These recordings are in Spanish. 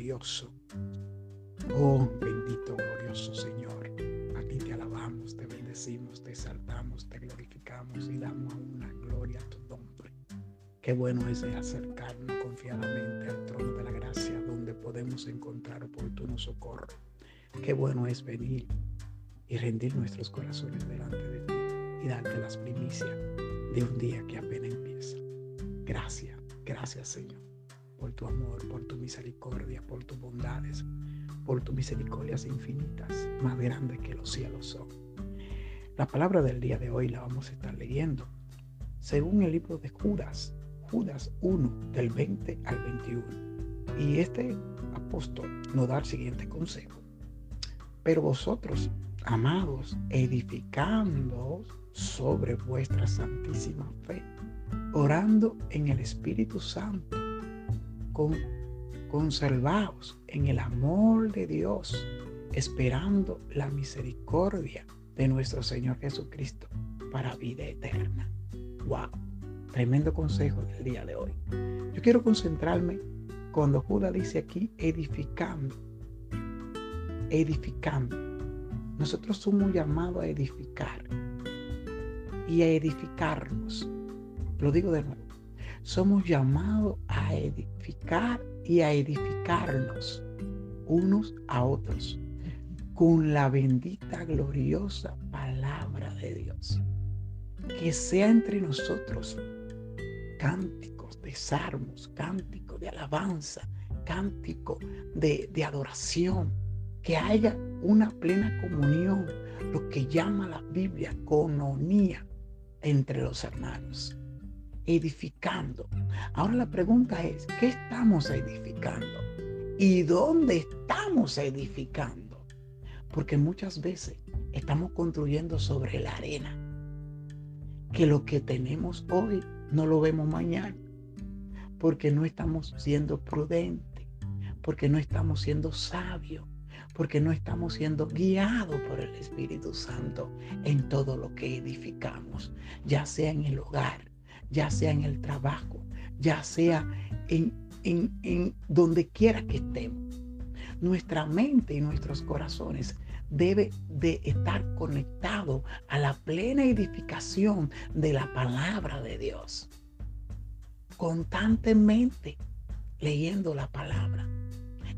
glorioso. Oh bendito, glorioso Señor, a ti te alabamos, te bendecimos, te exaltamos, te glorificamos y damos una gloria a tu nombre. Qué bueno es acercarnos confiadamente al trono de la gracia donde podemos encontrar oportuno socorro. Qué bueno es venir y rendir nuestros corazones delante de ti y darte las primicias de un día que apenas empieza. Gracias, gracias Señor por tu amor, por tu misericordia, por tus bondades, por tus misericordias infinitas, más grandes que los cielos son. La palabra del día de hoy la vamos a estar leyendo según el libro de Judas, Judas 1, del 20 al 21. Y este apóstol nos da el siguiente consejo. Pero vosotros, amados, edificando sobre vuestra santísima fe, orando en el Espíritu Santo, con conservaos en el amor de Dios, esperando la misericordia de nuestro Señor Jesucristo para vida eterna. Wow, tremendo consejo del día de hoy. Yo quiero concentrarme cuando Judas dice aquí edificando, edificando. Nosotros somos llamados a edificar y a edificarnos. Lo digo de nuevo. Somos llamados a edificar y a edificarnos unos a otros con la bendita, gloriosa palabra de Dios. Que sea entre nosotros cánticos de salmos, cánticos de alabanza, cántico de, de adoración, que haya una plena comunión, lo que llama la Biblia cononía entre los hermanos edificando. Ahora la pregunta es, ¿qué estamos edificando? ¿Y dónde estamos edificando? Porque muchas veces estamos construyendo sobre la arena. Que lo que tenemos hoy no lo vemos mañana. Porque no estamos siendo prudentes. Porque no estamos siendo sabios. Porque no estamos siendo guiados por el Espíritu Santo en todo lo que edificamos. Ya sea en el hogar, ya sea en el trabajo, ya sea en, en, donde quiera que estemos. Nuestra mente y nuestros corazones debe de estar conectado a la plena edificación de la palabra de Dios. Constantemente leyendo la palabra,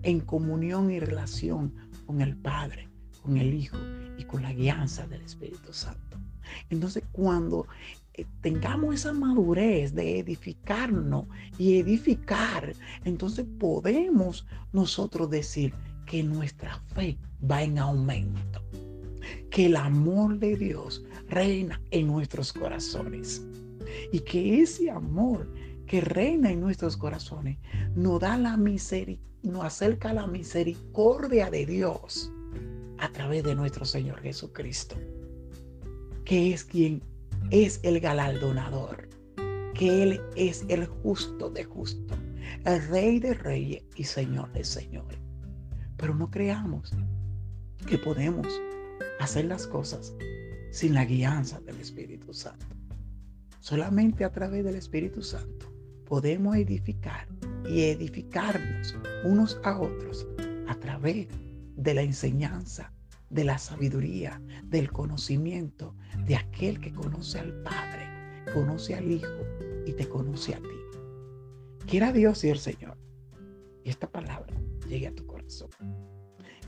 en comunión y relación con el Padre, con el Hijo y con la guianza del Espíritu Santo. Entonces, cuando tengamos esa madurez de edificarnos y edificar, entonces podemos nosotros decir que nuestra fe va en aumento, que el amor de Dios reina en nuestros corazones y que ese amor que reina en nuestros corazones nos da la misericordia, nos acerca la misericordia de Dios a través de nuestro Señor Jesucristo, que es quien es el galardonador, que Él es el justo de justo, el rey de reyes y señor de señores. Pero no creamos que podemos hacer las cosas sin la guianza del Espíritu Santo. Solamente a través del Espíritu Santo podemos edificar y edificarnos unos a otros a través de la enseñanza de la sabiduría, del conocimiento de aquel que conoce al Padre, conoce al Hijo y te conoce a ti. Quiera Dios y el Señor y esta palabra llegue a tu corazón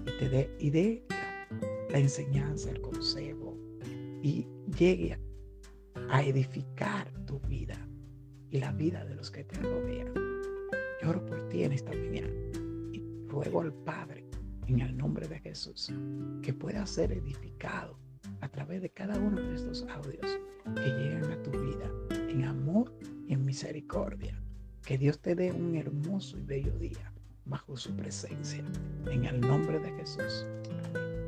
y te dé y dé la enseñanza, el consejo y llegue a edificar tu vida y la vida de los que te rodean. Yo oro por ti en esta mañana y ruego al Padre en el nombre de Jesús, que pueda ser edificado a través de cada uno de estos audios que llegan a tu vida en amor y en misericordia. Que Dios te dé un hermoso y bello día bajo su presencia. En el nombre de Jesús. Amén.